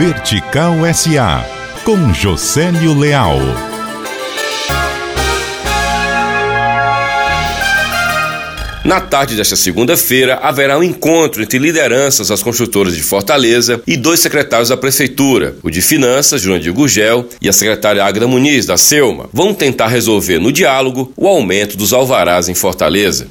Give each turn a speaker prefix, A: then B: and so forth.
A: Vertical SA, com Josélio Leal.
B: Na tarde desta segunda-feira, haverá um encontro entre lideranças das construtoras de Fortaleza e dois secretários da Prefeitura, o de Finanças, Jurandir Gugel, e a secretária Agra Muniz, da Selma. Vão tentar resolver no diálogo o aumento dos alvarás em Fortaleza.